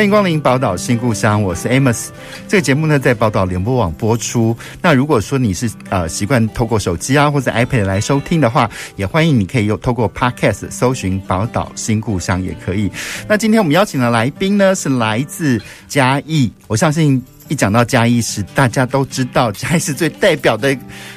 欢迎光临宝岛新故乡，我是 Amos。这个节目呢，在宝岛联播网播出。那如果说你是呃习惯透过手机啊或者 iPad 来收听的话，也欢迎你可以用透过 Podcast 搜寻宝岛新故乡也可以。那今天我们邀请的来宾呢，是来自嘉义，我相信。一讲到嘉义市，大家都知道嘉义市最代表的、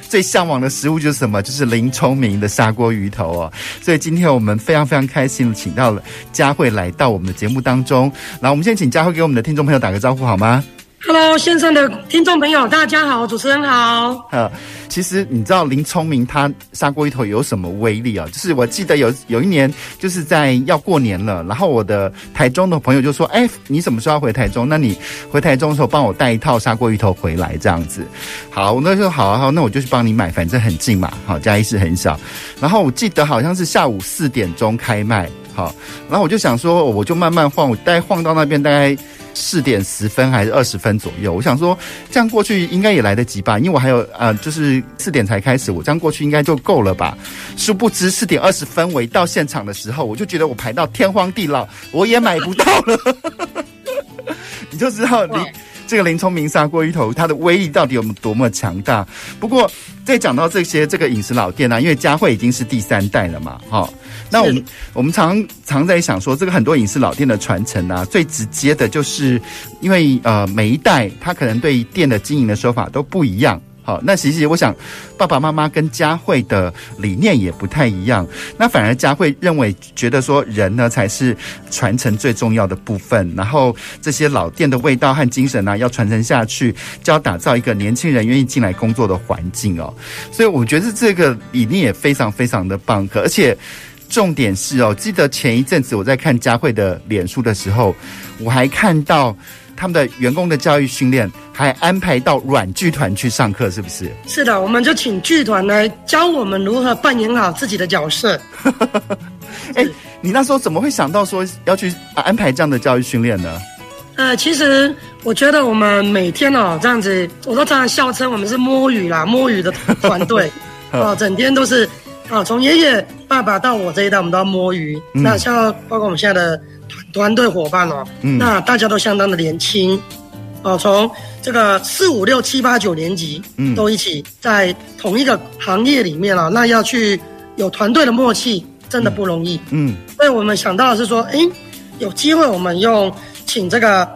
最向往的食物就是什么？就是林聪明的砂锅鱼头哦。所以今天我们非常非常开心请到了佳慧来到我们的节目当中。来我们先请佳慧给我们的听众朋友打个招呼好吗？Hello，线上的听众朋友，大家好，主持人好。呃，其实你知道林聪明他砂锅鱼头有什么威力啊？就是我记得有有一年，就是在要过年了，然后我的台中的朋友就说：“哎，你什么时候要回台中？那你回台中的时候帮我带一套砂锅鱼头回来，这样子。”好，我那时候好啊好，那我就去帮你买，反正很近嘛。好，嘉义市很小。然后我记得好像是下午四点钟开卖。好，然后我就想说，我就慢慢晃，我大概晃到那边大概。四点十分还是二十分左右？我想说，这样过去应该也来得及吧，因为我还有啊、呃，就是四点才开始，我这样过去应该就够了吧。殊不知四点二十分我一到现场的时候，我就觉得我排到天荒地老，我也买不到了。你就知道你这个林聪明砂锅鱼头它的威力到底有多么强大。不过在讲到这些这个饮食老店呢、啊，因为佳慧已经是第三代了嘛，哈。那我们我们常常在想说，这个很多影视老店的传承啊，最直接的就是因为呃每一代他可能对店的经营的手法都不一样。好，那其实我想爸爸妈妈跟佳慧的理念也不太一样。那反而佳慧认为觉得说人呢才是传承最重要的部分，然后这些老店的味道和精神呢、啊、要传承下去，就要打造一个年轻人愿意进来工作的环境哦。所以我觉得这个理念也非常非常的棒，可而且。重点是哦，记得前一阵子我在看佳慧的脸书的时候，我还看到他们的员工的教育训练，还安排到软剧团去上课，是不是？是的，我们就请剧团来教我们如何扮演好自己的角色。哎，你那时候怎么会想到说要去安排这样的教育训练呢？呃，其实我觉得我们每天哦这样子，我都常常笑称我们是摸鱼啦，摸鱼的团队 哦，整天都是。啊，从爷爷、爸爸到我这一代，我们都要摸鱼。嗯、那像包括我们现在的团团队伙伴哦，嗯、那大家都相当的年轻。哦，从这个四五六七八九年级，嗯，都一起在同一个行业里面啊，那要去有团队的默契，真的不容易。嗯，嗯，所以我们想到的是说，哎，有机会我们用请这个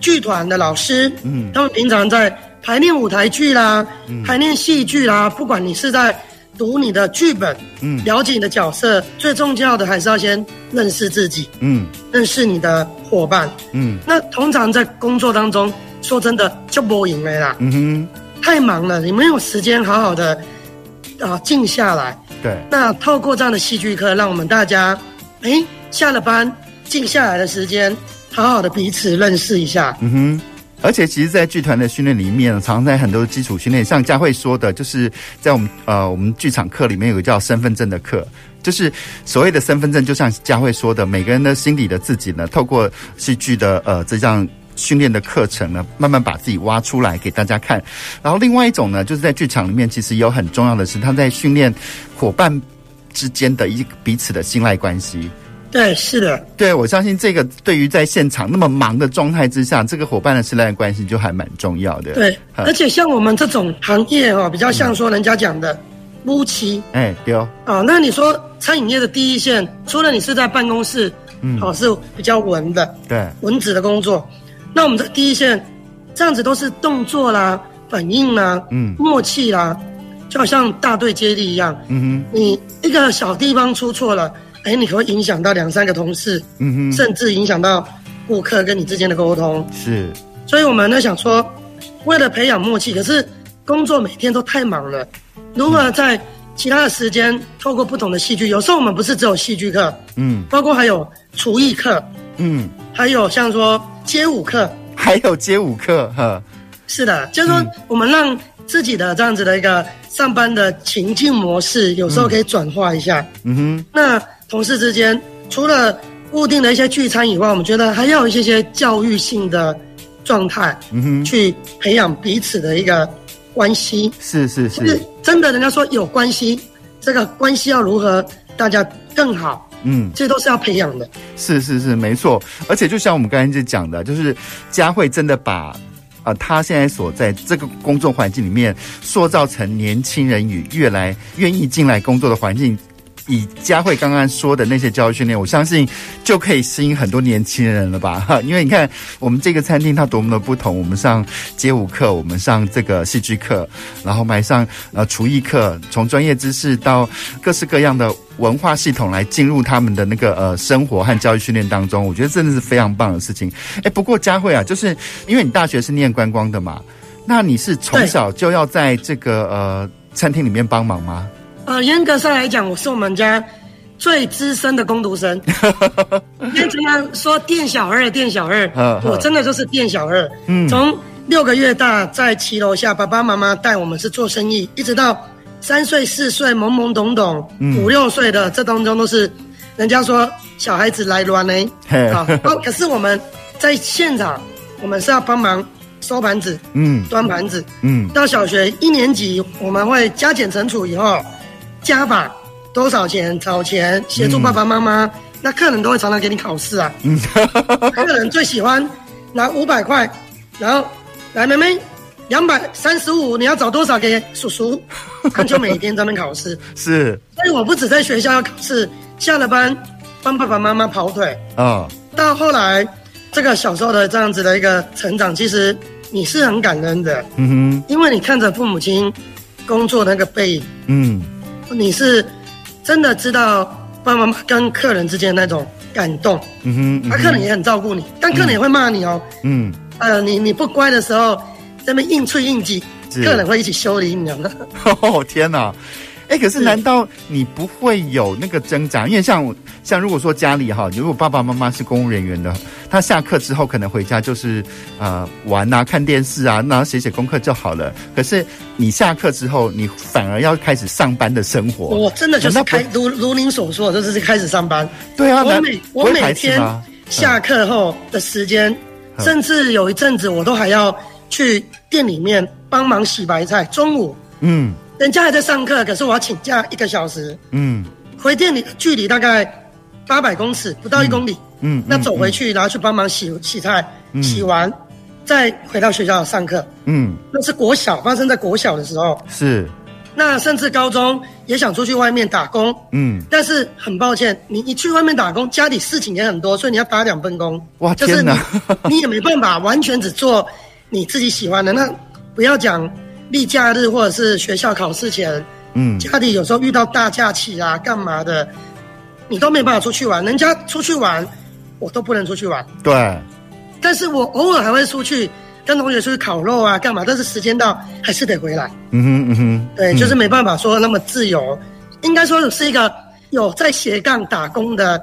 剧团的老师，嗯，他们平常在排练舞台剧啦，嗯、排练戏剧啦，不管你是在。读你的剧本，嗯，了解你的角色，最重要的还是要先认识自己，嗯，认识你的伙伴，嗯。那通常在工作当中，说真的就不赢了啦，嗯哼，太忙了，你没有时间好好的啊静下来。对。那透过这样的戏剧课，让我们大家，哎，下了班静下来的时间，好好的彼此认识一下，嗯哼。而且，其实，在剧团的训练里面，常常在很多基础训练，像佳慧说的，就是在我们呃我们剧场课里面有个叫身份证的课，就是所谓的身份证，就像佳慧说的，每个人的心里的自己呢，透过戏剧的呃这项训练的课程呢，慢慢把自己挖出来给大家看。然后，另外一种呢，就是在剧场里面，其实有很重要的是，他在训练伙伴之间的一彼此的信赖关系。对，是的，对，我相信这个对于在现场那么忙的状态之下，这个伙伴的信赖关系就还蛮重要的。对，而且像我们这种行业、哦，比较像说人家讲的夫妻。哎、嗯，对哦。啊，那你说餐饮业的第一线，除了你是在办公室，嗯，哦是比较文的，对，文职的工作，那我们这第一线，这样子都是动作啦、反应啦、嗯，默契啦，就好像大队接力一样。嗯哼，你一个小地方出错了。哎，你可会影响到两三个同事，嗯哼，甚至影响到顾客跟你之间的沟通。是，所以我们呢想说，为了培养默契，可是工作每天都太忙了，如何在其他的时间透过不同的戏剧？有时候我们不是只有戏剧课，嗯，包括还有厨艺课，嗯，还有像说街舞课，还有街舞课，哈，是的，就是说我们让自己的这样子的一个上班的情境模式，有时候可以转化一下。嗯哼，那同事之间除了固定的一些聚餐以外，我们觉得还要有一些些教育性的状态，嗯哼，去培养彼此的一个关系。是是是，是真的，人家说有关系，这个关系要如何大家更好？嗯，这都是要培养的。是是是，没错。而且就像我们刚才就讲的，就是佳慧真的把，啊，他现在所在这个工作环境里面，塑造成年轻人与越来愿意进来工作的环境。以佳慧刚刚说的那些教育训练，我相信就可以吸引很多年轻人了吧？哈，因为你看我们这个餐厅它多么的不同，我们上街舞课，我们上这个戏剧课，然后我们还上呃厨艺课，从专业知识到各式各样的文化系统来进入他们的那个呃生活和教育训练当中，我觉得真的是非常棒的事情。哎，不过佳慧啊，就是因为你大学是念观光的嘛，那你是从小就要在这个呃餐厅里面帮忙吗？呃，严格上来讲，我是我们家最资深的工读生。经常说店小二，店小二，我真的就是店小二。嗯，从六个月大在骑楼下，爸爸妈妈带我们是做生意，一直到三岁、四岁懵懵懂懂，五六岁的这当中都是人家说小孩子来乱呢。啊，可是我们在现场，我们是要帮忙收盘子，嗯，端盘子，嗯，到小学一年级，我们会加减乘除以后。加法多少钱？找钱协助爸爸妈妈。嗯、那客人都会常常给你考试啊。嗯，客人最喜欢拿五百块，然后来妹妹两百三十五，你要找多少给叔叔？他就每天在那考试。是。所以我不止在学校要考试，下了班帮爸爸妈妈跑腿。啊、哦。到后来这个小时候的这样子的一个成长，其实你是很感恩的。嗯哼。因为你看着父母亲工作那个背影。嗯。你是真的知道爸爸妈妈跟客人之间那种感动，嗯哼，那、嗯啊、客人也很照顾你，但客人也会骂你哦，嗯，呃，你你不乖的时候，在那边硬吹硬挤，客人会一起修理你的。哦天哪！哎，可是难道你不会有那个挣扎？因为像像如果说家里哈，如果爸爸妈妈是公务人员的，他下课之后可能回家就是呃玩啊、看电视啊，然后写写功课就好了。可是你下课之后，你反而要开始上班的生活。我真的就是开如如您所说，就是开始上班。对啊，我每我每天下课后的时间，嗯、甚至有一阵子我都还要去店里面帮忙洗白菜。中午，嗯。人家还在上课，可是我要请假一个小时。嗯，回店里距离大概八百公尺，不到一公里。嗯，嗯，那走回去，然后去帮忙洗洗菜，嗯、洗完再回到学校上课。嗯，那是国小，发生在国小的时候。是，那甚至高中也想出去外面打工。嗯，但是很抱歉，你一去外面打工，家里事情也很多，所以你要打两份工。哇，就是你你也没办法完全只做你自己喜欢的。那不要讲。例假日或者是学校考试前，嗯，家里有时候遇到大假期啊，干嘛的，你都没办法出去玩。人家出去玩，我都不能出去玩。对，但是我偶尔还会出去跟同学出去烤肉啊，干嘛？但是时间到还是得回来。嗯哼嗯哼，对，就是没办法说那么自由。嗯、应该说是一个有在斜杠打工的，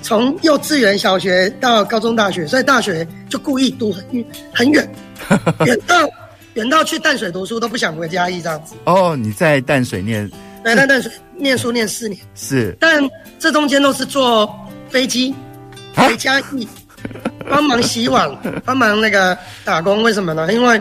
从幼稚园、小学到高中、大学，所以大学就故意读很远很远，远到。远到去淡水读书都不想回嘉义这样子哦，你在淡水念，对，在淡水念书念四年 是，但这中间都是坐飞机回嘉义，帮忙洗碗，帮忙那个打工。为什么呢？因为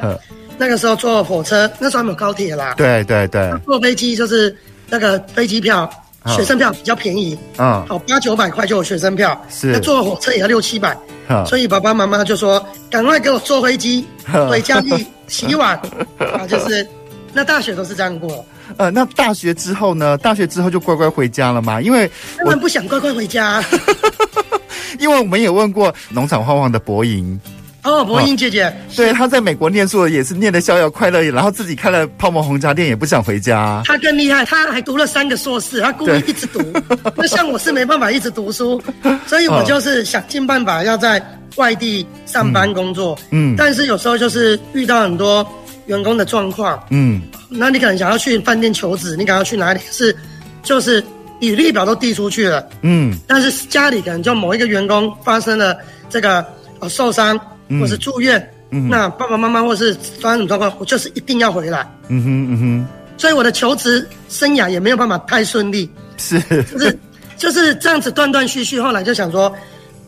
那个时候坐火车，那时候还没有高铁啦。对对对，坐飞机就是那个飞机票。学生票比较便宜，啊，好八九百块就有学生票，是，那坐火车也要六七百，所以爸爸妈妈就说赶快给我坐飞机回家里洗碗，啊，就是那大学都是这样过。呃，那大学之后呢？大学之后就乖乖回家了吗？因为我们不想乖乖回家，因为我们也问过农场晃晃的博莹。哦，博英姐姐，对，她在美国念书也是念得逍遥快乐，然后自己开了泡沫红茶店，也不想回家。她更厉害，她还读了三个硕士，她故意一直读。那像我是没办法一直读书，所以我就是想尽办法要在外地上班工作。嗯，但是有时候就是遇到很多员工的状况。嗯，那你可能想要去饭店求职，你可能要去哪里？是，就是履历表都递出去了。嗯，但是家里可能就某一个员工发生了这个呃受伤。或是住院，嗯，那爸爸妈妈或是发生什么状况，我就是一定要回来。嗯哼嗯哼，所以我的求职生涯也没有办法太顺利。是，就是就是这样子断断续续。后来就想说，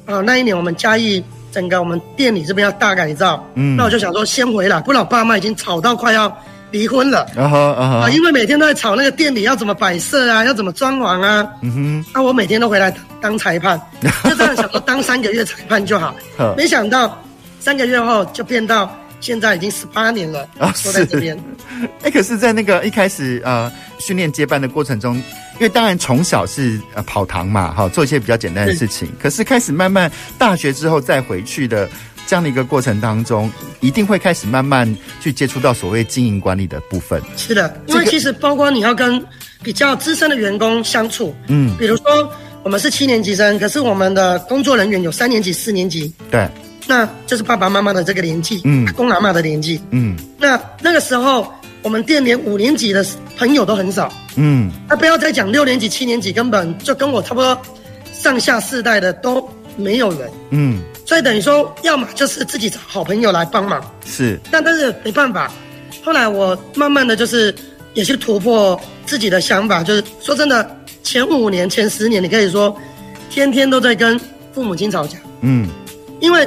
啊、呃，那一年我们嘉义整个我们店里这边要大改造，嗯，那我就想说先回来，不然我爸妈已经吵到快要离婚了。啊哈啊哈，因为每天都在吵那个店里要怎么摆设啊，要怎么装潢啊。嗯哼，那我每天都回来当裁判，就这样想说当三个月裁判就好，没想到三个月后就变到现在已经十八年了啊，都在这边。哎、欸，可是，在那个一开始呃训练接班的过程中。因为当然从小是呃跑堂嘛，哈，做一些比较简单的事情。可是开始慢慢大学之后再回去的这样的一个过程当中，一定会开始慢慢去接触到所谓经营管理的部分。是的，因为其实包括你要跟比较资深的员工相处，嗯，比如说我们是七年级生，可是我们的工作人员有三年级、四年级，对，那就是爸爸妈妈的这个年纪，嗯，公阿妈的年纪，嗯，那那个时候。我们店连五年级的朋友都很少，嗯，那不要再讲六年级、七年级，根本就跟我差不多上下世代的都没有人，嗯，所以等于说，要么就是自己找好朋友来帮忙，是，但但是没办法。后来我慢慢的就是也去突破自己的想法，就是说真的，前五年、前十年，你可以说天天都在跟父母亲吵架，嗯，因为。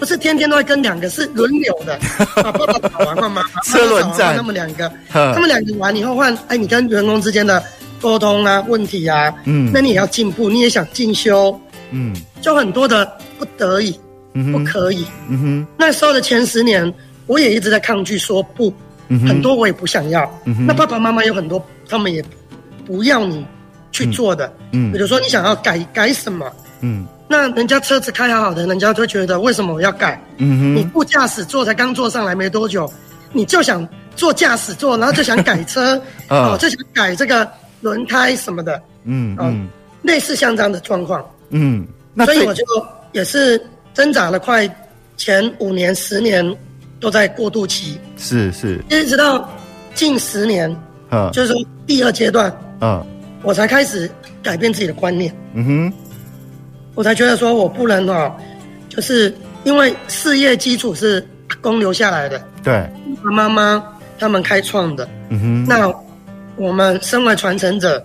不是天天都会跟两个，是轮流的。爸爸打完换妈妈，车轮战。他们两个，他们两个完以后换，哎，你跟员工之间的沟通啊，问题啊，嗯，那你也要进步，你也想进修，嗯，就很多的不得已，嗯，不可以，嗯哼。那时候的前十年，我也一直在抗拒说不，嗯，很多我也不想要，嗯，那爸爸妈妈有很多，他们也不要你去做的，嗯，比如说你想要改改什么，嗯。那人家车子开好好的，人家就会觉得为什么我要改？嗯哼，你副驾驶座才刚坐上来没多久，你就想坐驾驶座，然后就想改车，哦，就想改这个轮胎什么的，嗯嗯，类似像这样的状况，嗯，那所以我就也是挣扎了快前五年、十年都在过渡期，是是，一直到近十年，啊，就是说第二阶段，啊，我才开始改变自己的观念，嗯哼。我才觉得说，我不能哦，就是因为事业基础是阿公留下来的，对，妈妈他们开创的，嗯哼，那我们身为传承者，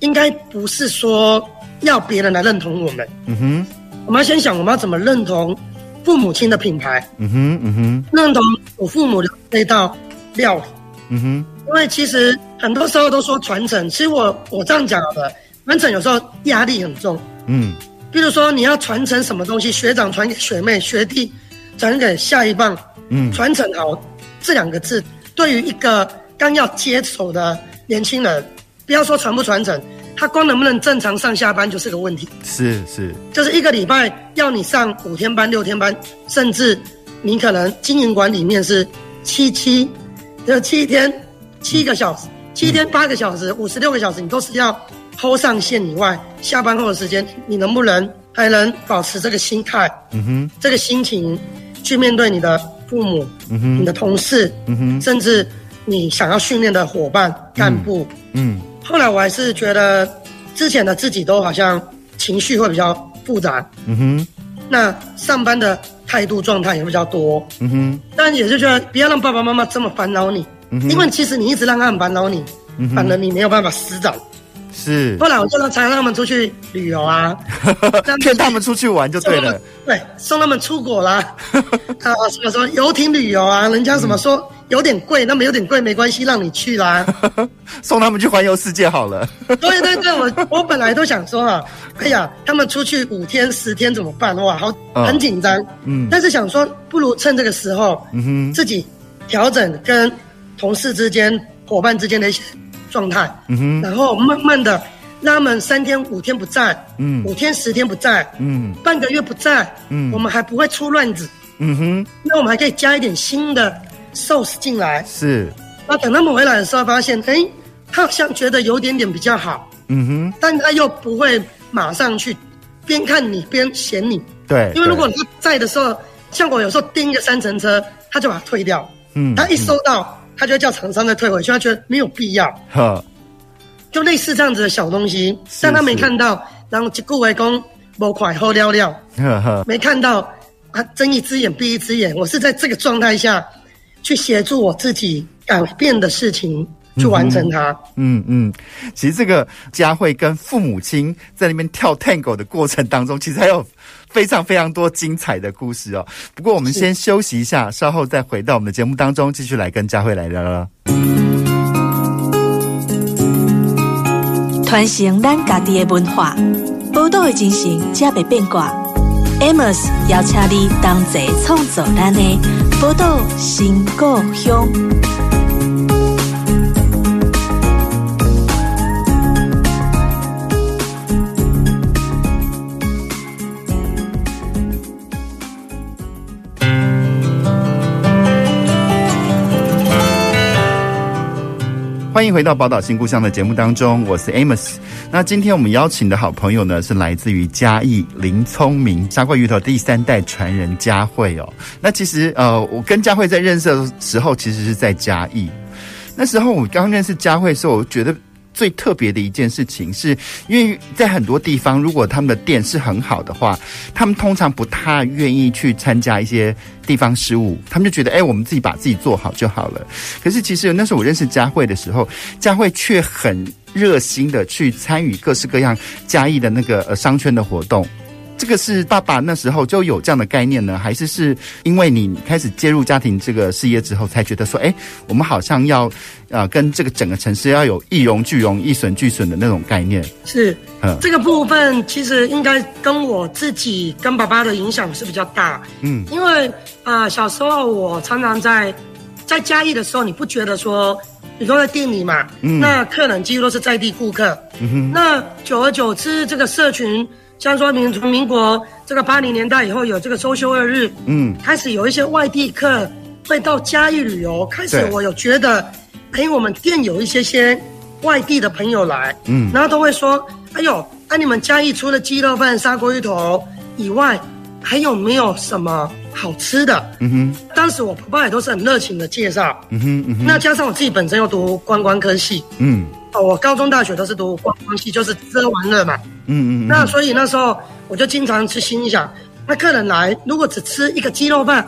应该不是说要别人来认同我们，嗯哼，我们要先想我们要怎么认同父母亲的品牌，嗯哼，嗯哼，认同我父母的那道料理，嗯哼，因为其实很多时候都说传承，其实我我这样讲的，传承有时候压力很重，嗯。比如说，你要传承什么东西，学长传给学妹，学弟传给下一棒，嗯，传承好这两个字，对于一个刚要接手的年轻人，不要说传不传承，他光能不能正常上下班就是个问题。是是，就是一个礼拜要你上五天班、六天班，甚至你可能经营管理面是七七，就七天七个小时，嗯、七天八个小时，五十六个小时，你都是要。偷上线以外，下班后的时间，你能不能还能保持这个心态？嗯哼，这个心情去面对你的父母，嗯哼，你的同事，嗯哼，甚至你想要训练的伙伴、干部，嗯。后来我还是觉得之前的自己都好像情绪会比较复杂，嗯哼。那上班的态度状态也会比较多，嗯哼。但也是觉得不要让爸爸妈妈这么烦恼你，嗯，因为其实你一直让他很烦恼你，反而你没有办法施展。是，后来我就常常让他们出去旅游啊，骗他们出去玩就对了。对，送他们出国啦，啊，什么说游艇旅游啊，人家什么说有点贵，那么有点贵没关系，让你去啦，送他们去环游世界好了。对对对，我我本来都想说啊，哎呀，他们出去五天十天怎么办？哇，好很紧张。嗯，但是想说，不如趁这个时候，嗯哼，自己调整跟同事之间、伙伴之间的一些。状态，嗯哼，然后慢慢的让他们三天五天不在，嗯，五天十天不在，嗯，半个月不在，嗯，我们还不会出乱子，嗯哼，那我们还可以加一点新的 sauce 进来，是，那等他们回来的时候，发现，哎，他好像觉得有点点比较好，嗯哼，但他又不会马上去边看你边嫌你，对，因为如果他在的时候，像我有时候盯一个三层车，他就把它退掉，嗯，他一收到。他就会叫厂商再退回去，他觉得没有必要。哈，就类似这样子的小东西，但他没看到，然后一句话讲无快好了了，呵呵，没看到啊睁一只眼闭一只眼，我是在这个状态下去协助我自己改变的事情。去完成它。嗯嗯，其实这个佳慧跟父母亲在那边跳 Tango 的过程当中，其实还有非常非常多精彩的故事哦。不过我们先休息一下，稍后再回到我们的节目当中，继续来跟佳慧来聊聊。传承咱家己的文化，宝岛的精神，才袂变卦。Amos 邀请你同齐创造咱的宝岛新故乡。欢迎回到《宝岛新故乡》的节目当中，我是 Amos。那今天我们邀请的好朋友呢，是来自于嘉义林聪明沙锅鱼头第三代传人嘉慧哦。那其实呃，我跟嘉慧在认识的时候，其实是在嘉义。那时候我刚认识嘉慧的时候，我觉得。最特别的一件事情是，因为在很多地方，如果他们的店是很好的话，他们通常不太愿意去参加一些地方事务，他们就觉得，哎，我们自己把自己做好就好了。可是其实那时候我认识佳慧的时候，佳慧却很热心的去参与各式各样嘉义的那个呃商圈的活动。这个是爸爸那时候就有这样的概念呢，还是是因为你开始介入家庭这个事业之后，才觉得说，哎，我们好像要，呃，跟这个整个城市要有一荣俱荣、一损俱损的那种概念？是，嗯，这个部分其实应该跟我自己跟爸爸的影响是比较大，嗯，因为啊、呃，小时候我常常在在嘉义的时候，你不觉得说，你都在店里嘛，嗯，那客人几乎都是在地顾客，嗯哼，那久而久之，这个社群。像说民从民国这个八零年代以后有这个周休二日，嗯，开始有一些外地客会到嘉义旅游，开始我有觉得，哎，我们店有一些些外地的朋友来，嗯，然后都会说，哎呦，那，你们嘉义除了鸡肉饭、砂锅鱼头以外，还有没有什么好吃的？嗯哼，当时我婆爸也都是很热情的介绍，嗯哼，嗯哼，那加上我自己本身又读观光科系，嗯。哦，我高中、大学都是读观光系，就是吃喝玩乐嘛。嗯，嗯嗯。那所以那时候我就经常去心想，那客人来如果只吃一个鸡肉饭，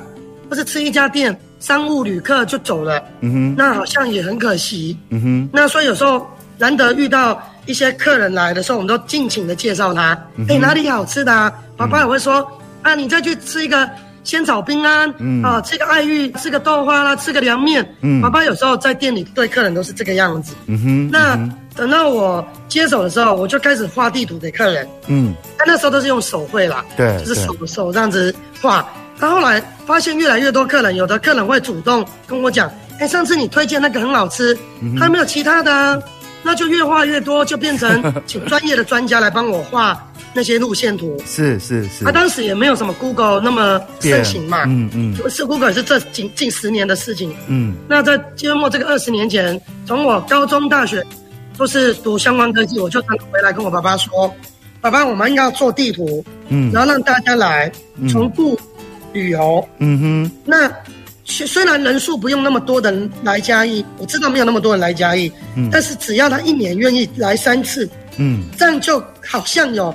或是吃一家店，商务旅客就走了。嗯哼。那好像也很可惜。嗯哼。那所以有时候难得遇到一些客人来的时候，我们都尽情的介绍他。哎、嗯欸，哪里好吃的啊？爸爸也会说，嗯、啊，你再去吃一个。仙草冰啊，嗯、啊，吃个爱玉，吃个豆花啦，吃个凉面。嗯，爸爸有时候在店里对客人都是这个样子。嗯哼。那、等到我接手的时候，我就开始画地图给客人。嗯。但那时候都是用手绘啦。对。就是手手这样子画。到后来发现越来越多客人，有的客人会主动跟我讲：“哎、欸，上次你推荐那个很好吃，还没有其他的啊？”那就越画越多，就变成 请专业的专家来帮我画。那些路线图是是是，他、啊、当时也没有什么 Google 那么盛行嘛，嗯嗯，嗯是 Google 是这近近十年的事情，嗯，那在约莫这个二十年前，从我高中、大学都是读相关科技，我就常回来跟我爸爸说，爸爸，我们要做地图，嗯，然后让大家来从顾旅游，嗯哼，那虽然人数不用那么多的人来嘉义，我知道没有那么多人来嘉义，嗯，但是只要他一年愿意来三次，嗯，这样就好像有。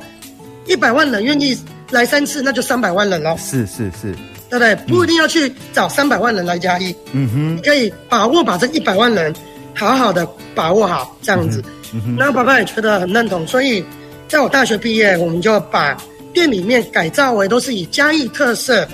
一百万人愿意来三次，那就三百万人了。是是是，对不对？不一定要去找三百万人来嘉义。嗯哼，你可以把握把这一百万人好好的把握好，这样子。嗯哼，那爸爸也觉得很认同，所以在我大学毕业，我们就把店里面改造为都是以嘉义特色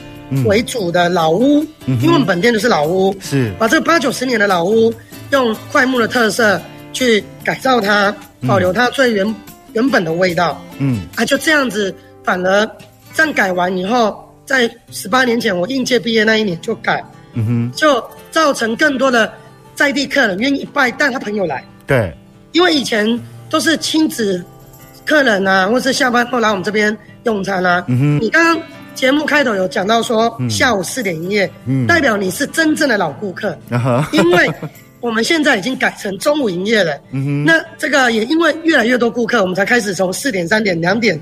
为主的老屋。嗯，因为我们本店就是老屋，是。把这八九十年的老屋用桧木的特色去改造它，保留它最原。原本的味道，嗯，啊，就这样子，反而这样改完以后，在十八年前我应届毕业那一年就改，嗯哼，就造成更多的在地客人愿意拜带他朋友来，对，因为以前都是亲子客人啊，或是下班后来我们这边用餐啊，嗯哼，你刚刚节目开头有讲到说下午四点营业，嗯，代表你是真正的老顾客，因为。我们现在已经改成中午营业了，那这个也因为越来越多顾客，我们才开始从四点、三点、两点，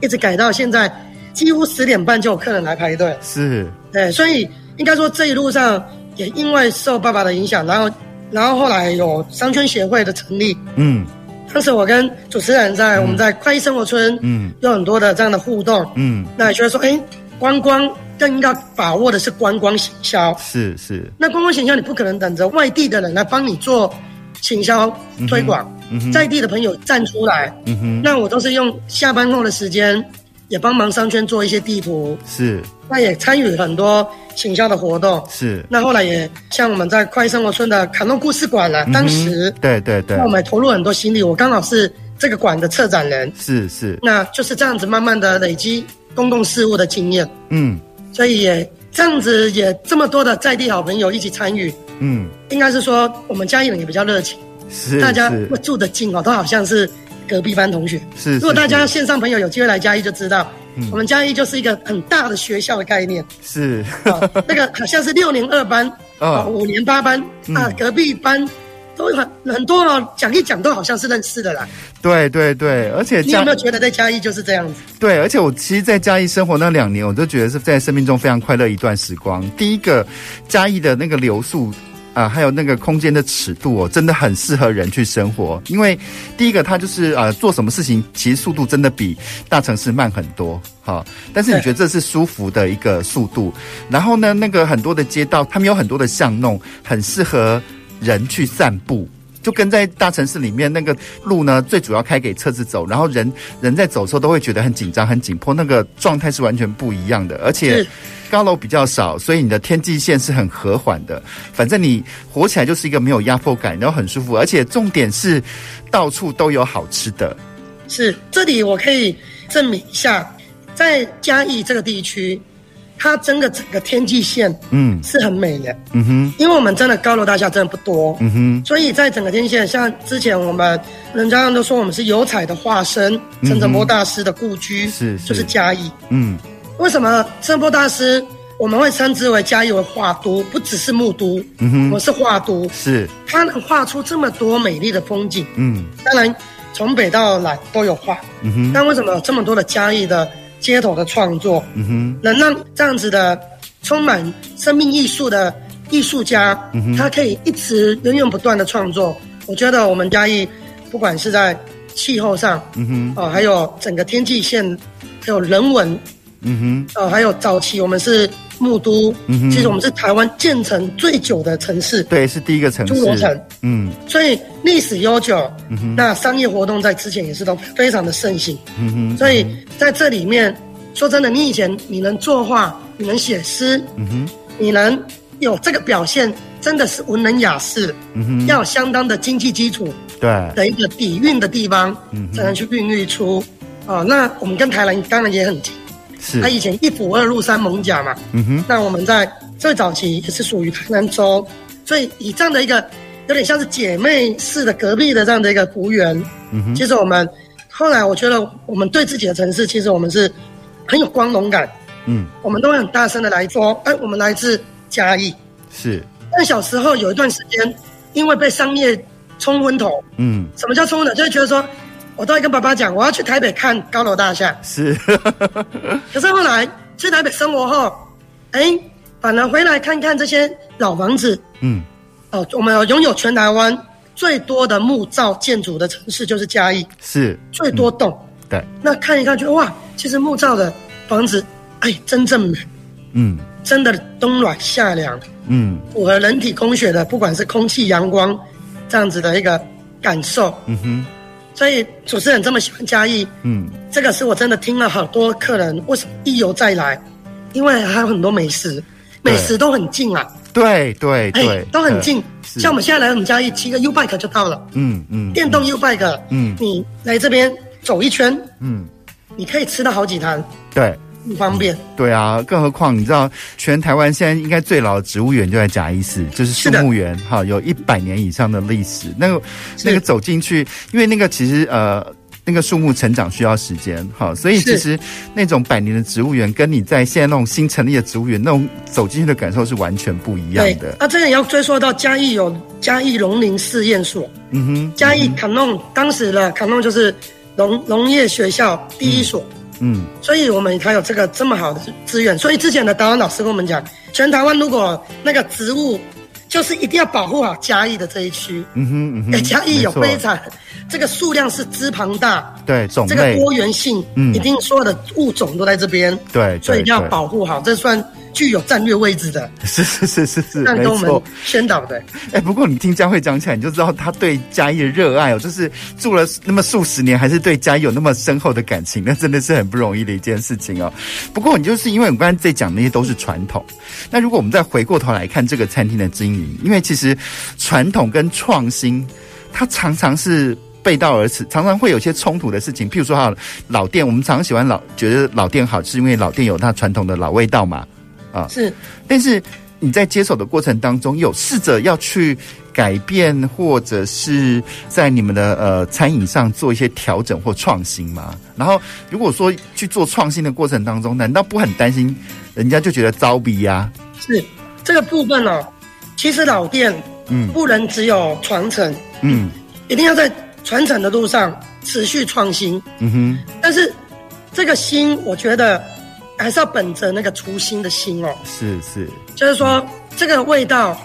一直改到现在，几乎十点半就有客人来排队。是，对，所以应该说这一路上也因为受爸爸的影响，然后，然后后来有商圈协会的成立，嗯，当时我跟主持人在、嗯、我们在快意生活村，嗯，有很多的这样的互动，嗯，那也觉得说，哎，观光更应该把握的是观光行销。是是。那观光行销，你不可能等着外地的人来帮你做行销推广，嗯嗯、在地的朋友站出来。嗯哼。那我都是用下班后的时间，也帮忙商圈做一些地图。是。那也参与很多行销的活动。是。那后来也像我们在快生活村的卡诺故事馆了，嗯、当时。对对对。那我们也投入很多心力，我刚好是。这个馆的策展人是是，那就是这样子慢慢的累积公共事务的经验，嗯，所以也这样子也这么多的在地好朋友一起参与，嗯，应该是说我们嘉义人也比较热情，是大家住的近哦，都好像是隔壁班同学，是，是。如果大家线上朋友有机会来嘉义就知道，嗯，我们嘉义就是一个很大的学校的概念，是，哦，那个好像是六年二班，哦，五年八班，嗯，啊，隔壁班。都很很多哦，讲一讲都好像是认识的啦。对对对，而且你有没有觉得在嘉义就是这样子？对，而且我其实，在嘉义生活那两年，我都觉得是在生命中非常快乐一段时光。第一个，嘉义的那个流速啊、啊，还有那个空间的尺度哦，真的很适合人去生活。因为第一个，它就是呃，做什么事情其实速度真的比大城市慢很多，哈。但是你觉得这是舒服的一个速度。然后呢，那个很多的街道，他们有很多的巷弄，很适合。人去散步，就跟在大城市里面那个路呢，最主要开给车子走，然后人人在走的时候都会觉得很紧张、很紧迫，那个状态是完全不一样的。而且高楼比较少，所以你的天际线是很和缓的。反正你活起来就是一个没有压迫感，然后很舒服。而且重点是到处都有好吃的。是，这里我可以证明一下，在嘉义这个地区。它真的整个天际线，嗯，是很美的，嗯哼，因为我们真的高楼大厦真的不多，嗯哼，所以在整个天际线，像之前我们人家都说我们是油彩的化身，陈澄波大师的故居是，就是嘉义，嗯，为什么陈澄波大师我们会称之为嘉义为画都，不只是木都，嗯哼，我是画都，是，他能画出这么多美丽的风景，嗯，当然从北到南都有画，嗯哼，但为什么有这么多的嘉义的？街头的创作，嗯哼，能让这样子的充满生命艺术的艺术家，嗯哼，他可以一直源源不断的创作。我觉得我们嘉义，不管是在气候上，嗯哼，哦，还有整个天际线，还有人文，嗯哼，哦，还有早期我们是木都，嗯哼，其实我们是台湾建成最久的城市，对，是第一个城市，侏罗城，嗯，所以历史悠久，嗯哼，那商业活动在之前也是都非常的盛行，嗯哼，所以在这里面。说真的，你以前你能作画，你能写诗，嗯哼，你能有这个表现，真的是文人雅士，嗯哼，要有相当的经济基础，对。的一个底蕴的地方，嗯，才能去孕育出，啊、哦，那我们跟台南当然也很近，是，他以前一府二鹿三艋甲嘛，嗯哼，那我们在最早期也是属于台南州，所以以这样的一个有点像是姐妹似的隔壁的这样的一个幅员，嗯哼，其实我们后来我觉得我们对自己的城市，其实我们是。很有光荣感，嗯，我们都会很大声的来说，哎，我们来自嘉义，是。但小时候有一段时间，因为被商业冲昏头，嗯，什么叫冲昏头？就会觉得说，我都会跟爸爸讲，我要去台北看高楼大厦，是。可是后来去台北生活后，哎，反而回来看看这些老房子，嗯，哦，我们有拥有全台湾最多的木造建筑的城市就是嘉义，是，最多栋。嗯。对，那看一看，觉得哇，其实木造的房子，哎，真正美，嗯，真的冬暖夏凉，嗯，符合人体工学的，不管是空气、阳光这样子的一个感受，嗯哼。所以主持人这么喜欢嘉义，嗯，这个是我真的听了好多客人为什么一游再来，因为还有很多美食，美食都很近啊，对对对，哎，都很近，像我们现在来我们嘉义骑个 U bike 就到了，嗯嗯，电动 U bike，嗯，你来这边。走一圈，嗯，你可以吃到好几摊，对，很方便。对啊，更何况你知道，全台湾现在应该最老的植物园就在嘉义市，就是树木园，哈，有一百年以上的历史。那个那个走进去，因为那个其实呃，那个树木成长需要时间，哈，所以其实那种百年的植物园，跟你在现在那种新成立的植物园那种走进去的感受是完全不一样的。那这个也要追溯到嘉义有嘉义农林试验所，嗯哼，嘉义卡农当时的卡弄就是。农农业学校第一所，嗯，所以我们才有这个这么好的资源。所以之前的导演老师跟我们讲，全台湾如果那个植物就是一定要保护好嘉义的这一区。嗯哼嗯哼，哎，嘉义有非常这个数量是之庞大，对种类这个多元性，嗯一定所有的物种都在这边，对，所以一定要保护好，这算具有战略位置的，是是是是是，没这样跟我们错。宣导的。哎，不过你听佳慧讲起来，你就知道他对嘉义的热爱哦，就是住了那么数十年，还是对嘉义有那么深厚的感情，那真的是很不容易的一件事情哦。不过你就是因为我刚才在讲那些都是传统，那如果我们再回过头来看这个餐厅的经营，因为其实传统跟创新，它常常是。背道而驰，常常会有些冲突的事情。譬如说，哈，老店，我们常常喜欢老，觉得老店好，是因为老店有它传统的老味道嘛，啊，是。但是你在接手的过程当中，有试着要去改变，或者是在你们的呃餐饮上做一些调整或创新吗？然后，如果说去做创新的过程当中，难道不很担心人家就觉得糟逼呀？是这个部分哦，其实老店，嗯，不能只有传承，嗯，一定要在。传承的路上持续创新，嗯哼，但是这个心，我觉得还是要本着那个初心的心哦。是是，就是说这个味道，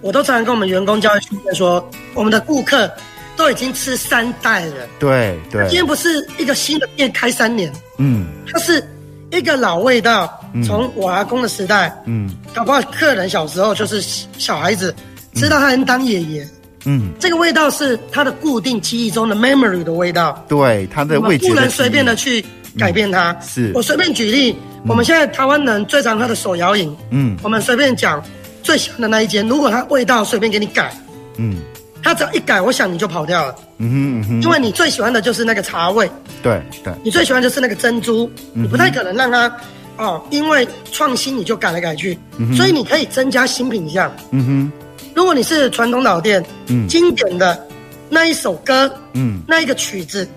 我都常常跟我们员工教育训练说，我们的顾客都已经吃三代了。对对，今天不是一个新的店开三年，嗯，它是一个老味道，从我阿公的时代，嗯，搞不好客人小时候就是小孩子，知道他能当爷爷。嗯，这个味道是它的固定记忆中的 memory 的味道。对，它的味觉的。不能随便的去改变它。嗯、是我随便举例，嗯、我们现在台湾人最常喝的手摇饮，嗯，我们随便讲最喜欢的那一间，如果它味道随便给你改，嗯，它只要一改，我想你就跑掉了。嗯哼嗯哼，因为你最喜欢的就是那个茶味。对对，你最喜欢就是那个珍珠，你不太可能让它哦，因为创新你就改来改去。嗯、所以你可以增加新品项。嗯哼。如果你是传统老店，嗯，经典的那一首歌，嗯，那一个曲子，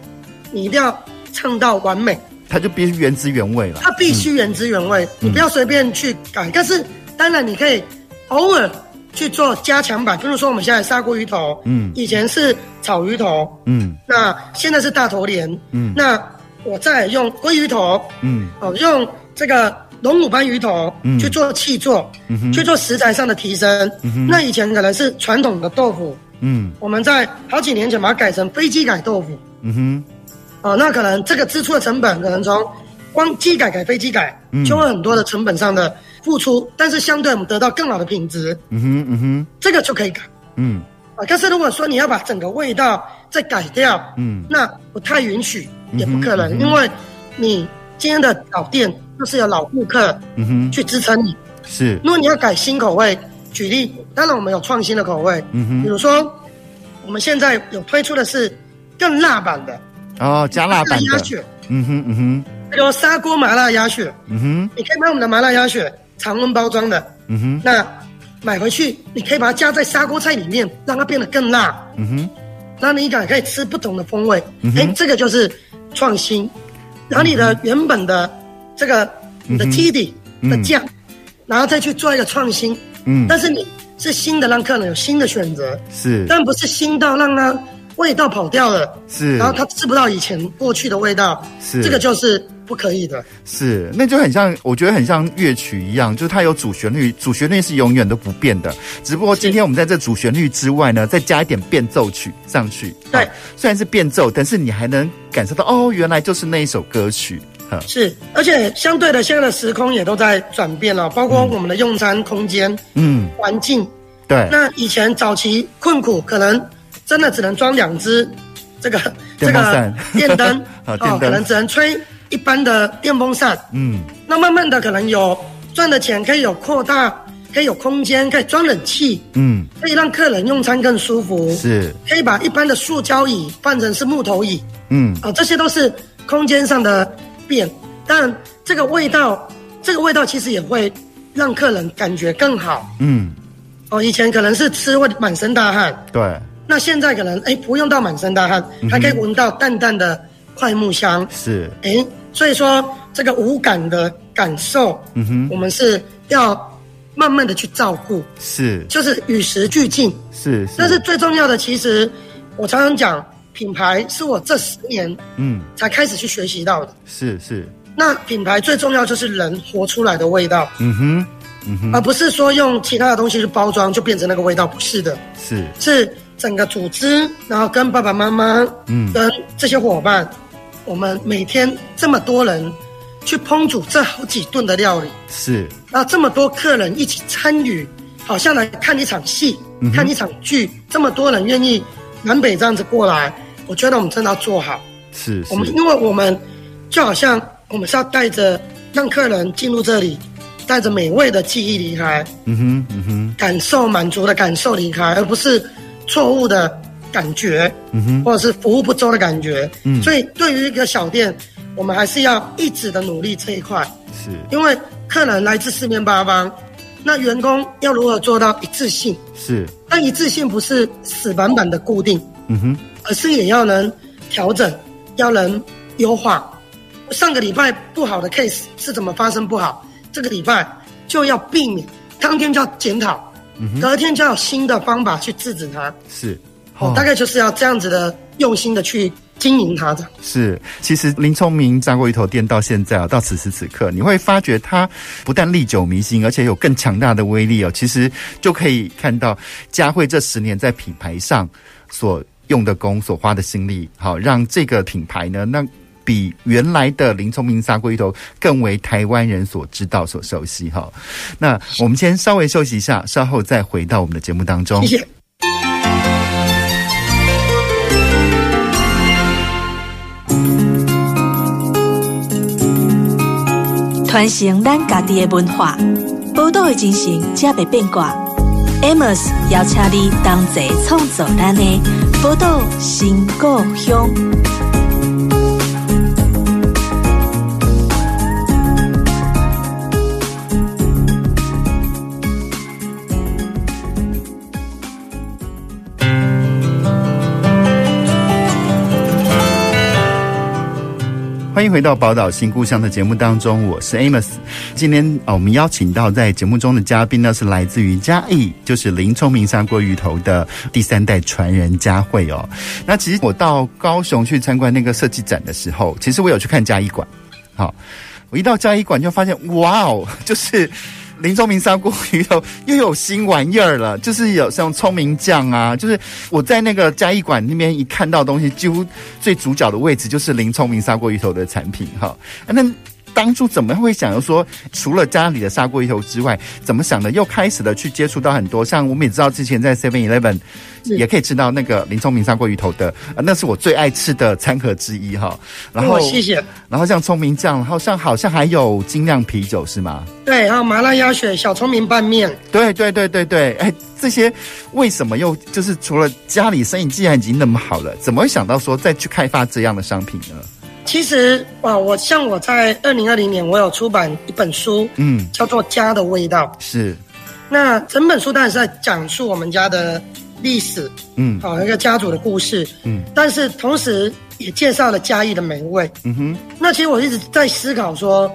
你一定要唱到完美，它就必须原汁原味了。它必须原汁原味，嗯、你不要随便去改。嗯、但是当然你可以偶尔去做加强版，比如说我们现在砂锅鱼头，嗯，以前是炒鱼头，嗯，那现在是大头鲢，嗯，那我再用鲑鱼头，嗯，哦，用这个。龙骨斑鱼头去做气做，嗯、去做食材上的提升。嗯、那以前可能是传统的豆腐，嗯，我们在好几年前把它改成飞机改豆腐。嗯哼，哦，那可能这个支出的成本可能从光机改改飞机改，嗯、就会很多的成本上的付出，但是相对我们得到更好的品质。嗯哼，嗯哼，这个就可以改。嗯，啊，但是如果说你要把整个味道再改掉，嗯，那不太允许，也不可能，因为你今天的老店。就是有老顾客，嗯哼，去支撑你。是，如果你要改新口味，举例，当然我们有创新的口味，嗯哼，比如说，我们现在有推出的是更辣版的，哦，加辣版的。鸭血，嗯哼嗯哼，比如砂锅麻辣鸭血，嗯哼，你可以买我们的麻辣鸭血常温包装的，嗯哼，那买回去你可以把它加在砂锅菜里面，让它变得更辣，嗯哼，那你敢可以吃不同的风味，嗯哼，哎，这个就是创新，然后你的原本的。这个你的基底的酱，然后再去做一个创新，嗯，但是你是新的，让客人有新的选择，是，但不是新到让他味道跑掉了，是，然后他吃不到以前过去的味道，是，这个就是不可以的，是，那就很像，我觉得很像乐曲一样，就是它有主旋律，主旋律是永远都不变的，只不过今天我们在这主旋律之外呢，再加一点变奏曲上去，对，虽然是变奏，但是你还能感受到，哦，原来就是那一首歌曲。是，而且相对的，现在的时空也都在转变了，包括我们的用餐空间，嗯，环境，对。那以前早期困苦，可能真的只能装两只这个这个电灯，哦，可能只能吹一般的电风扇，嗯。那慢慢的，可能有赚的钱，可以有扩大，可以有空间，可以装冷气，嗯，可以让客人用餐更舒服，是。可以把一般的塑胶椅换成是木头椅，嗯，啊，这些都是空间上的。变，但这个味道，这个味道其实也会让客人感觉更好。嗯，哦，以前可能是吃会满身大汗，对，那现在可能哎不用到满身大汗，还可以闻到淡淡的快木香。是，哎，所以说这个五感的感受，嗯哼，我们是要慢慢的去照顾，是，就是与时俱进，是，是，但是最重要的，其实我常常讲。品牌是我这十年嗯。才开始去学习到的，是是。那品牌最重要就是人活出来的味道，嗯哼。嗯哼，而不是说用其他的东西去包装就变成那个味道，不是的，是。是整个组织，然后跟爸爸妈妈，嗯，跟这些伙伴，我们每天这么多人去烹煮这好几顿的料理，是，然后这么多客人一起参与，好像来看一场戏，嗯、看一场剧，这么多人愿意南北这样子过来，我觉得我们真的要做好，是，是。我们因为我们就好像我们是要带着让客人进入这里。带着美味的记忆离开，嗯哼，嗯哼，感受满足的感受离开，而不是错误的感觉，嗯哼，或者是服务不周的感觉，嗯，所以对于一个小店，我们还是要一直的努力这一块，是，因为客人来自四面八方，那员工要如何做到一致性？是，但一致性不是死板板的固定，嗯哼，而是也要能调整，要能优化。上个礼拜不好的 case 是怎么发生不好？这个礼拜就要避免，当天就要检讨，嗯，隔天就要有新的方法去制止它。是，哦，大概就是要这样子的用心的去经营它的。是，其实林聪明砂锅鱼头店到现在啊，到此时此刻，你会发觉它不但历久弥新，而且有更强大的威力哦。其实就可以看到佳慧这十年在品牌上所用的功，所花的心力，好让这个品牌呢，那。比原来的林聪明砂锅鱼头更为台湾人所知道、所熟悉哈。那我们先稍微休息一下，稍后再回到我们的节目当中。谢谢。传承咱家己的文化，宝岛的精神，才袂变卦。Amos 邀请你同齐创造咱的宝岛新故乡。欢迎回到宝岛新故乡的节目当中，我是 Amos。今天啊，我们邀请到在节目中的嘉宾呢，是来自于嘉义，就是林聪明砂锅鱼头的第三代传人嘉慧哦。那其实我到高雄去参观那个设计展的时候，其实我有去看嘉义馆。好，我一到嘉义馆就发现，哇哦，就是。林聪明砂锅鱼头又有新玩意儿了，就是有像聪明酱啊，就是我在那个嘉义馆那边一看到东西，几乎最主角的位置就是林聪明砂锅鱼头的产品哈。那当初怎么会想要说，除了家里的砂锅鱼头之外，怎么想的又开始的去接触到很多，像我们也知道之前在 Seven Eleven。也可以吃到那个林聪明砂锅鱼头的，那是我最爱吃的餐盒之一哈。然后、哦、谢谢。然后像聪明酱，然后像好像还有精酿啤酒是吗？对，还有麻辣鸭血、小聪明拌面。对对对对对，哎，这些为什么又就是除了家里生意既然已经那么好了，怎么会想到说再去开发这样的商品呢？其实啊，我像我在二零二零年，我有出版一本书，嗯，叫做《家的味道》。是。那整本书当然是在讲述我们家的。历史，嗯，好，一个家族的故事，嗯，但是同时也介绍了嘉义的美味，嗯哼。那其实我一直在思考说，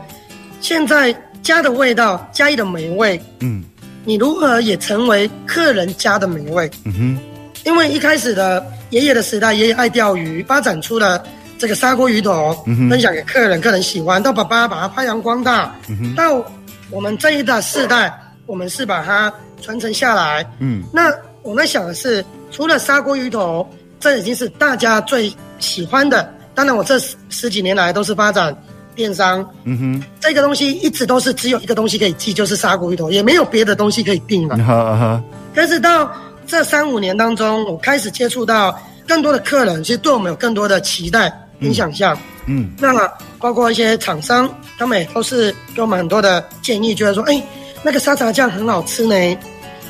现在家的味道，嘉义的美味，嗯，你如何也成为客人家的美味，嗯哼。因为一开始的爷爷的时代，爷爷爱钓鱼，发展出了这个砂锅鱼头，嗯，分享给客人，客人喜欢，到爸爸把它发扬光大，嗯。到我们这一代世代，我们是把它传承下来，嗯，那。我们想的是，除了砂锅鱼头，这已经是大家最喜欢的。当然，我这十十几年来都是发展电商，嗯哼，这个东西一直都是只有一个东西可以寄，就是砂锅鱼头，也没有别的东西可以订了。哈哈。但是到这三五年当中，我开始接触到更多的客人，其实对我们有更多的期待跟想象。嗯，那么包括一些厂商，他们也都是给我们很多的建议，觉得说，哎，那个沙茶酱很好吃呢。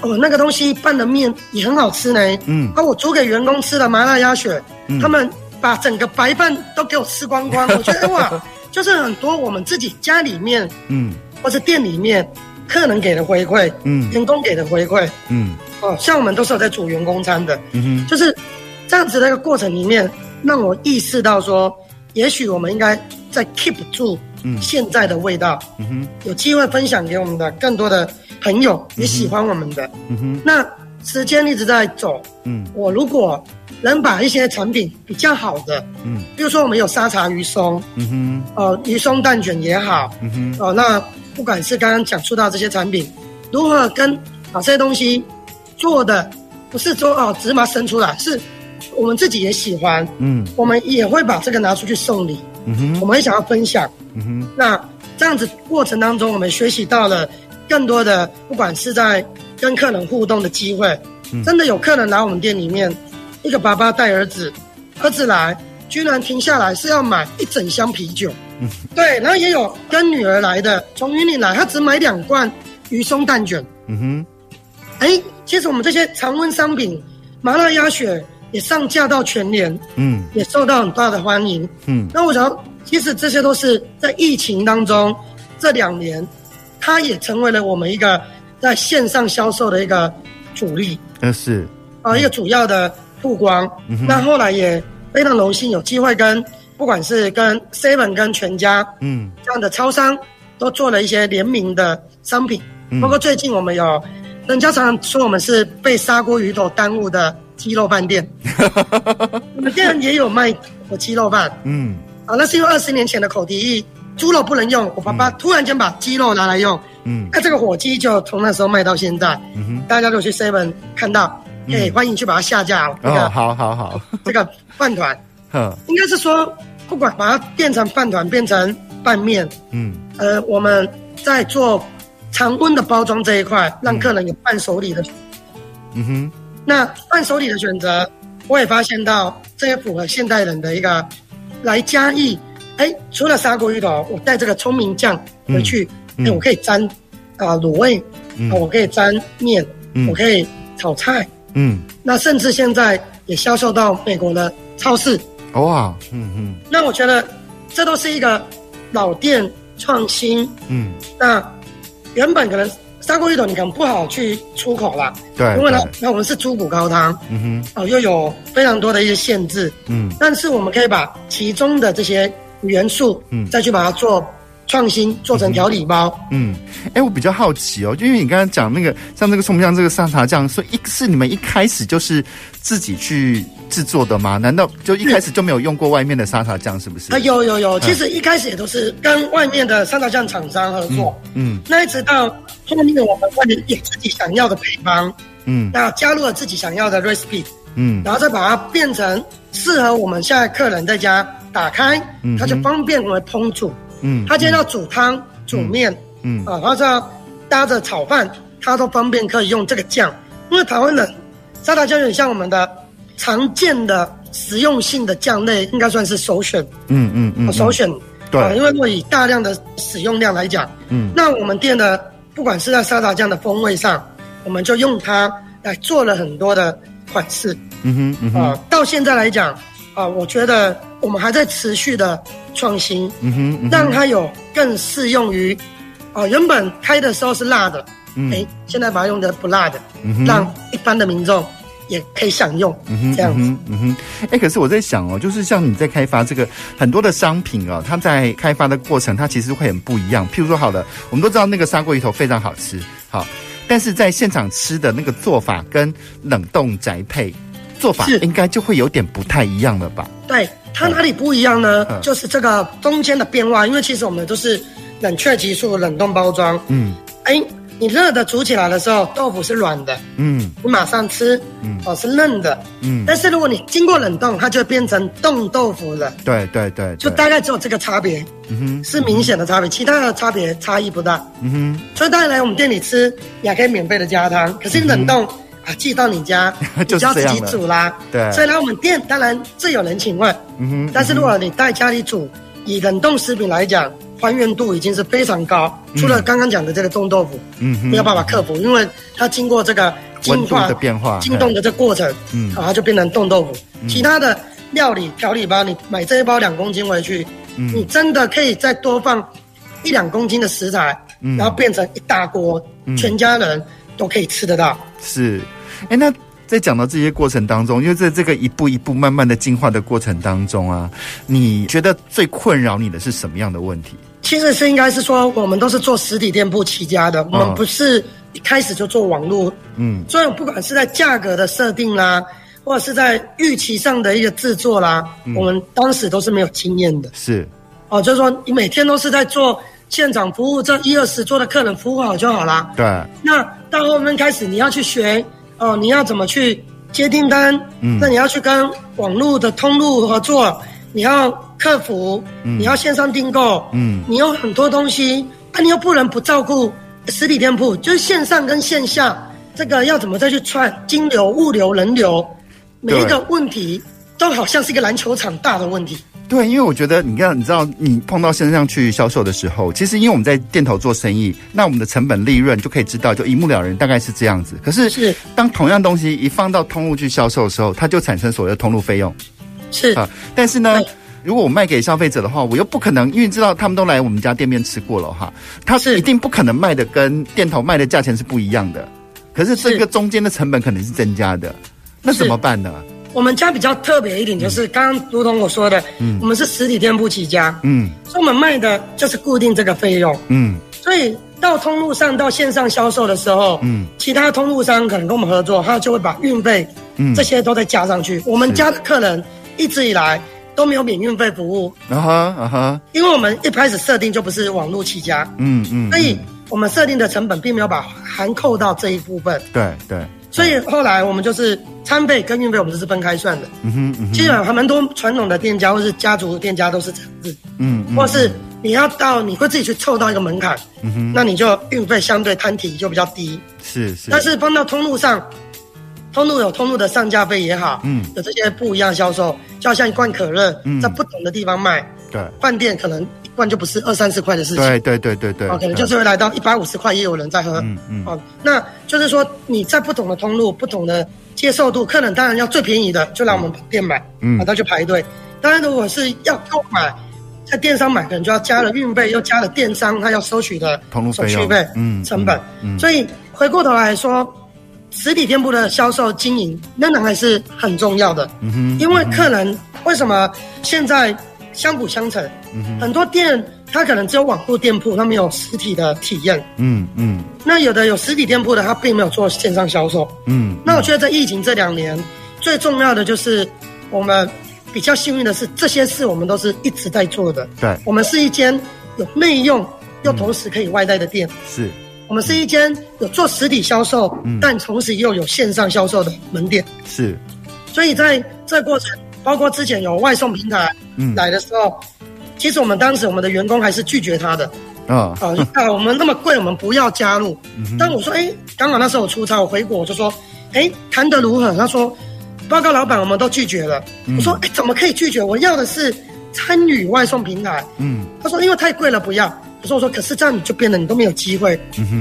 哦，那个东西拌的面也很好吃呢。嗯，啊，我煮给员工吃的麻辣鸭血，嗯，他们把整个白饭都给我吃光光。我觉得哇，就是很多我们自己家里面，嗯，或者店里面客人给的回馈，嗯，员工给的回馈，嗯，哦，像我们都是有在煮员工餐的，嗯哼，就是这样子的一个过程里面，让我意识到说，也许我们应该再 keep 住现在的味道，嗯哼，有机会分享给我们的更多的。朋友也喜欢我们的，嗯哼，那时间一直在走，嗯，我如果能把一些产品比较好的，嗯，比如说我们有沙茶鱼松，嗯哼，哦、呃，鱼松蛋卷也好，嗯哼，哦、呃，那不管是刚刚讲述到这些产品，如何跟把这些东西做的不是说哦，只是把它生出来，是我们自己也喜欢，嗯，我们也会把这个拿出去送礼，嗯哼，我们也想要分享，嗯哼，那这样子过程当中，我们学习到了更多的，不管是在跟客人互动的机会，嗯，真的有客人来我们店里面，一个爸爸带儿子，儿子来居然停下来是要买一整箱啤酒，嗯，对，然后也有跟女儿来的，从云林来，他只买两罐鱼松蛋卷，嗯哼。哎，其实我们这些常温商品，麻辣鸭血也上架到全年，嗯，也受到很大的欢迎，嗯。那我想，其实这些都是在疫情当中这两年，它也成为了我们一个在线上销售的一个主力，嗯，是啊，一个主要的曝光。嗯。那后来也非常荣幸有机会跟不管是跟 Seven 跟全家，嗯，这样的超商都做了一些联名的商品，嗯，包括最近我们有。人家常常说我们是被砂锅鱼头耽误的鸡肉饭店，我们店也有卖火鸡肉饭。嗯，啊，那是因为二十年前的口蹄疫，猪肉不能用，我爸爸突然间把鸡肉拿来用。嗯，那这个火鸡就从那时候卖到现在。嗯哼，大家都去 Seven 看到，哎，欢迎去把它下架。哦，好好好，这个饭团，应该是说不管把它变成饭团，变成拌面。嗯，呃，我们在做。常温的包装这一块，让客人有伴手礼的。嗯哼，那伴手礼的选择，我也发现到这也符合现代人的一个来嘉义。哎，除了砂锅鱼头，我带这个聪明酱回去，哎、嗯，我可以沾啊卤味，嗯、我可以沾面，嗯、我可以炒菜。嗯，那甚至现在也销售到美国的超市。哇，嗯嗯。那我觉得这都是一个老店创新。嗯，那。原本可能砂锅鱼头你可能不好去出口啦，对，因为呢，那我们是猪骨高汤，嗯哼，哦，又有非常多的一些限制，嗯，但是我们可以把其中的这些元素，嗯，再去把它做创新，做成调理包，嗯，哎、欸，我比较好奇哦，就因为你刚刚讲那个像这个葱姜这个沙茶酱，所以一是你们一开始就是自己去。制作的吗？难道就一开始就没有用过外面的沙茶酱？是不是？啊，有有有，其实一开始也都是跟外面的沙茶酱厂商合作。嗯，嗯，那一直到后面我们会有自己想要的配方，嗯，那加入了自己想要的 recipe，嗯，然后再把它变成适合我们现在客人在家打开，嗯，它就方便我们烹煮，嗯，他今天要煮汤、煮面，嗯，啊，或者要搭着炒饭，它都方便可以用这个酱，因为台湾人沙茶酱有点像我们的。常见的实用性的酱类应该算是首选，嗯嗯嗯，首选，对，因为如果以大量的使用量来讲，嗯，那我们店的不管是在沙茶酱的风味上，我们就用它来做了很多的款式，嗯哼，啊，到现在来讲，啊，我觉得我们还在持续的创新，嗯哼，让它有更适用于，啊，原本开的时候是辣的，嗯，哎，现在把它用的不辣的，让一般的民众。也可以享用，嗯哼，这样子，嗯哼，哎、欸，可是我在想哦，就是像你在开发这个很多的商品哦，它在开发的过程，它其实会很不一样。譬如说，好了，我们都知道那个砂锅鱼头非常好吃，好，但是在现场吃的那个做法跟冷冻宅配做法，应该就会有点不太一样了吧？对，它哪里不一样呢？嗯、就是这个中间的变化，因为其实我们都是冷却急速冷冻包装，嗯，哎。你热的煮起来的时候，豆腐是软的，嗯，你马上吃，嗯，哦是嫩的，嗯，但是如果你经过冷冻，它就会变成冻豆腐了，对对对，就大概只有这个差别，嗯哼，是明显的差别，其他的差别差异不大，嗯哼，所以大家来我们店里吃，也还可以免费的加汤，可是冷冻啊寄到你家，你就要自己煮啦，对，所以来我们店当然自有人情味，嗯哼，但是如果你在家里煮，以冷冻食品来讲。还原度已经是非常高，除了刚刚讲的这个冻豆腐，嗯，没有办法克服，因为它经过这个进化的变化、进冻的这过程，嗯，然后就变成冻豆腐。其他的料理调理包，你买这一包两公斤回去，你真的可以再多放一两公斤的食材，然后变成一大锅，全家人都可以吃得到。是，哎，那。在讲到这些过程当中，因为在这个一步一步慢慢的进化的过程当中啊，你觉得最困扰你的是什么样的问题？其实是应该是说，我们都是做实体店铺起家的，我们不是一开始就做网络，嗯，所以不管是在价格的设定啦，或者是在预期上的一个制作啦，嗯、我们当时都是没有经验的。是，哦，就是说你每天都是在做现场服务这一二十桌的客人服务好就好啦。对。那到后面开始你要去学哦，你要怎么去接订单？嗯。那你要去跟网络的通路合作，你要客服，嗯、你要线上订购，嗯，你有很多东西，啊，你又不能不照顾实体店铺，就是线上跟线下这个要怎么再去串金流、物流、人流，每一个问题都好像是一个篮球场大的问题。对，因为我觉得你看，你知道，你碰到线上去销售的时候，其实因为我们在店头做生意，那我们的成本利润就可以知道，就一目了然，大概是这样子。可是，是当同样东西一放到通路去销售的时候，它就产生所谓的通路费用。是啊，但是呢，如果我卖给消费者的话，我又不可能，因为知道他们都来我们家店面吃过了哈，他是一定不可能卖的跟店头卖的价钱是不一样的。可是这个中间的成本可能是增加的，那怎么办呢？我们家比较特别一点，就是刚刚如同我说的，嗯，我们是实体店铺起家，嗯，所以我们卖的就是固定这个费用，嗯，所以到通路上到线上销售的时候，嗯，其他通路商可能跟我们合作，他就会把运费，嗯，这些都再加上去。我们家的客人一直以来都没有免运费服务，啊哈啊哈，因为我们一开始设定就不是网络起家，嗯嗯，所以我们设定的成本并没有把含扣到这一部分，对对。所以后来我们就是餐费跟运费，我们都是分开算的。嗯哼，嗯哼，基本上还蛮多传统的店家或是家族店家都是这样子。嗯，嗯，或是你要到你会自己去凑到一个门槛，嗯哼，那你就运费相对摊体就比较低。是是。但是放到通路上，通路有通路的上架费也好，嗯，有这些不一样销售，就好像一罐可乐，嗯，在不同的地方卖，对，饭店可能。一罐就不是二三十块的事情。对对对对对。哦，可能就是会来到一百五十块，也有人在喝。嗯嗯。哦，那就是说你在不同的通路、不同的接受度，客人当然要最便宜的，就来我们店买。嗯。啊，他去排队。当然，如果是要购买，在电商买，可能就要加了运费，又加了电商他要收取的通路费。手续费。嗯。成本。嗯。所以回过头来说，实体店铺的销售经营仍然还是很重要的。嗯哼。因为客人为什么现在？相辅相成，嗯，很多店它可能只有网络店铺，它没有实体的体验，嗯嗯。那有的有实体店铺的，它并没有做线上销售，嗯。那我觉得在疫情这两年，最重要的就是我们比较幸运的是，这些事我们都是一直在做的。对，我们是一间有内用又同时可以外带的店，是我们是一间有做实体销售，但同时又有线上销售的门店，是。所以在这过程。包括之前有外送平台来的时候，嗯、其实我们当时我们的员工还是拒绝他的。哦、啊，啊，我们那么贵，我们不要加入。嗯、但我说，哎，刚好那时候我出差，我回国，我就说，哎，谈得如何？他说，报告老板，我们都拒绝了。嗯、我说，哎，怎么可以拒绝？我要的是参与外送平台。嗯，他说，因为太贵了，不要。我说，我说，可是这样你就变得你都没有机会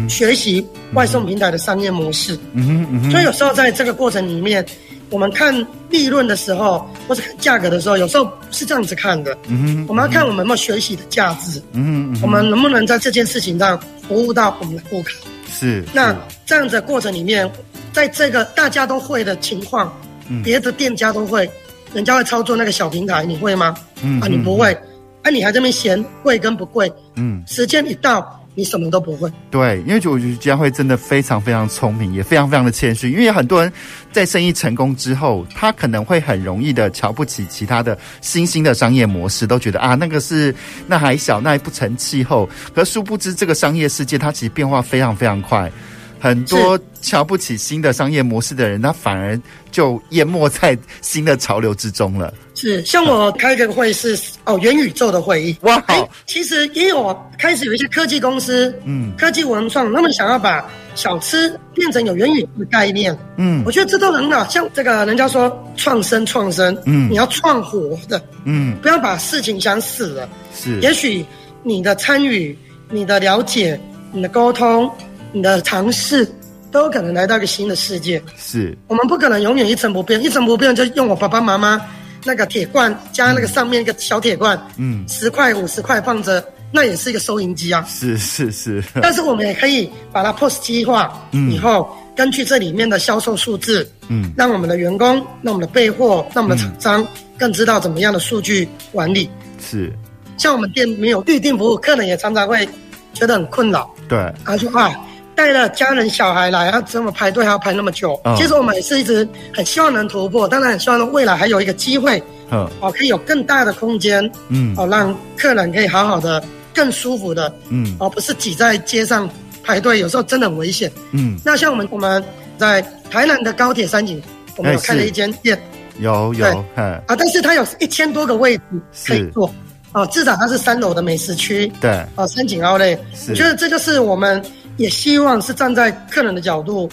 学习外送平台的商业模式。嗯哼，嗯，所以有时候在这个过程里面。我们看利润的时候，或者看价格的时候，有时候不是这样子看的。嗯哼，我们要看我们有没有学习的价值。嗯哼，我们能不能在这件事情上服务到我们的顾客？是。那这样的过程里面，在这个大家都会的情况，嗯，别的店家都会，人家会操作那个小平台，你会吗？嗯，啊，你不会，啊，你还在那边嫌贵跟不贵？嗯，时间一到。你什么都不会，对，因为我觉得佳慧真的非常非常聪明，也非常非常的谦虚。因为有很多人在生意成功之后，他可能会很容易的瞧不起其他的新兴的商业模式，都觉得啊，那个是那还小，那还不成气候。可殊不知，这个商业世界它其实变化非常非常快。很多瞧不起新的商业模式的人，他反而就淹没在新的潮流之中了。是，像我开这个会是哦元宇宙的会议哇，好，其实也有开始有一些科技公司，嗯，科技文创，他们想要把小吃变成有元宇宙的概念，嗯，我觉得这都很好。像这个人家说创生创生，嗯，你要创活的，嗯，不要把事情想死了。是，也许你的参与、你的了解、你的沟通。你的尝试都有可能来到一个新的世界。是，我们不可能永远一成不变，一成不变就用我爸爸妈妈那个铁罐加那个上面一个小铁罐，嗯，十块五十块放着，那也是一个收银机啊。是是是。但是我们也可以把它 POS 机化，嗯，以后根据这里面的销售数字，嗯，让我们的员工、让我们的备货、让我们的厂商更知道怎么样的数据管理。是，像我们店没有预定服务，客人也常常会觉得很困扰。对，他说啊。带了家人小孩来，要怎么排队还要排那么久？哦、其实我们也是一直很希望能突破，当然很希望未来还有一个机会，哦，哦，可以有更大的空间，嗯，哦，让客人可以好好的更舒服的，嗯，而不是挤在街上排队，有时候真的很危险。嗯，那像我们我们在台南的高铁三井，我们有开了一间店，有有，啊，但是它有一千多个位置可以坐，哦，至少它是三楼的美食区，对，哦，三井奥莱，我觉得这就是我们也希望是站在客人的角度，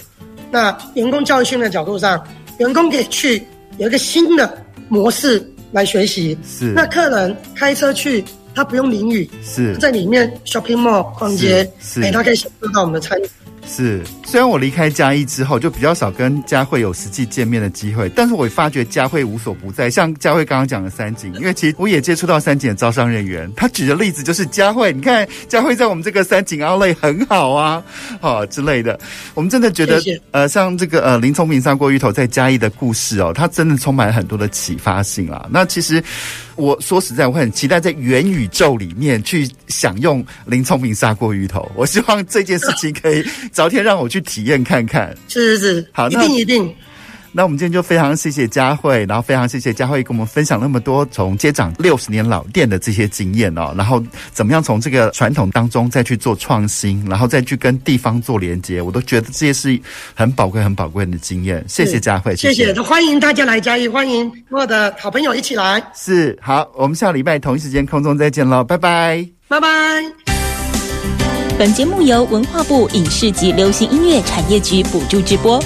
那员工教育训练的角度上，员工可以去有一个新的模式来学习，是，那客人开车去。他不用淋雨，是在里面 shopping mall 逛街，是，哎，他可以享受到我们的餐饮。是，虽然我离开嘉义之后，就比较少跟佳慧有实际见面的机会，但是我发觉佳慧无所不在。像佳慧刚刚讲的三井，因为其实我也接触到三井的招商人员，他举的例子就是佳慧，你看佳慧在我们这个三井 Outlet 很好啊，好之类的。我们真的觉得，呃，像这个呃林聪明砂锅鱼头在嘉义的故事哦，他真的充满了很多的启发性啊。那其实。我说实在，我很期待在元宇宙里面去享用林聪明砂锅鱼头。我希望这件事情可以早天让我去体验看看。是是是，好，一定一定。那我们今天就非常谢谢佳慧，然后非常谢谢佳慧跟我们分享那么多从接掌六十年老店的这些经验哦，然后怎么样从这个传统当中再去做创新，然后再去跟地方做连接，我都觉得这些是很宝贵、很宝贵的经验。谢谢佳慧，谢谢，谢谢，欢迎大家来嘉义，欢迎我的好朋友一起来。是，好，我们下礼拜同一时间空中再见喽，拜拜，拜拜。本节目由文化部影视及流行音乐产业局补助直播。